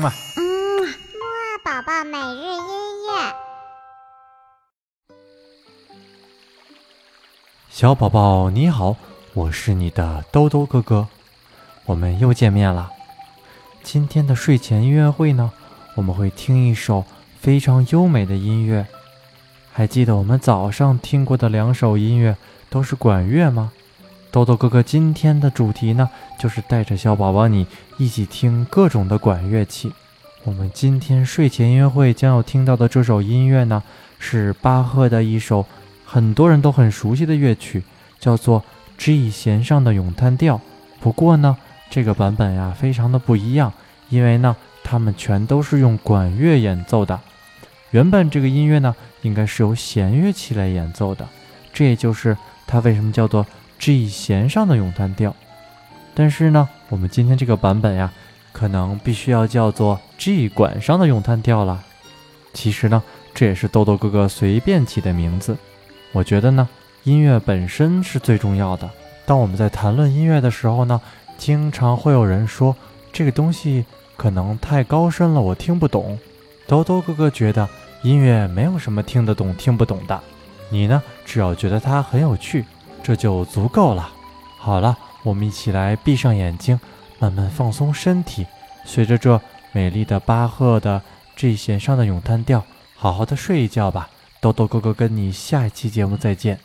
嘛。嗯，木二宝宝每日音乐。小宝宝你好，我是你的兜兜哥哥，我们又见面了。今天的睡前音乐会呢，我们会听一首非常优美的音乐。还记得我们早上听过的两首音乐都是管乐吗？豆豆哥哥今天的主题呢，就是带着小宝宝你一起听各种的管乐器。我们今天睡前音乐会将要听到的这首音乐呢，是巴赫的一首很多人都很熟悉的乐曲，叫做 G 弦上的咏叹调。不过呢，这个版本呀非常的不一样，因为呢，他们全都是用管乐演奏的。原本这个音乐呢，应该是由弦乐器来演奏的，这也就是它为什么叫做 G 弦上的咏叹调。但是呢，我们今天这个版本呀，可能必须要叫做 G 管上的咏叹调了。其实呢，这也是豆豆哥哥随便起的名字。我觉得呢，音乐本身是最重要的。当我们在谈论音乐的时候呢，经常会有人说这个东西可能太高深了，我听不懂。豆豆哥哥觉得音乐没有什么听得懂、听不懂的，你呢，只要觉得它很有趣，这就足够了。好了，我们一起来闭上眼睛，慢慢放松身体，随着这美丽的巴赫的 G 弦上的咏叹调，好好的睡一觉吧。豆豆哥哥跟你下一期节目再见。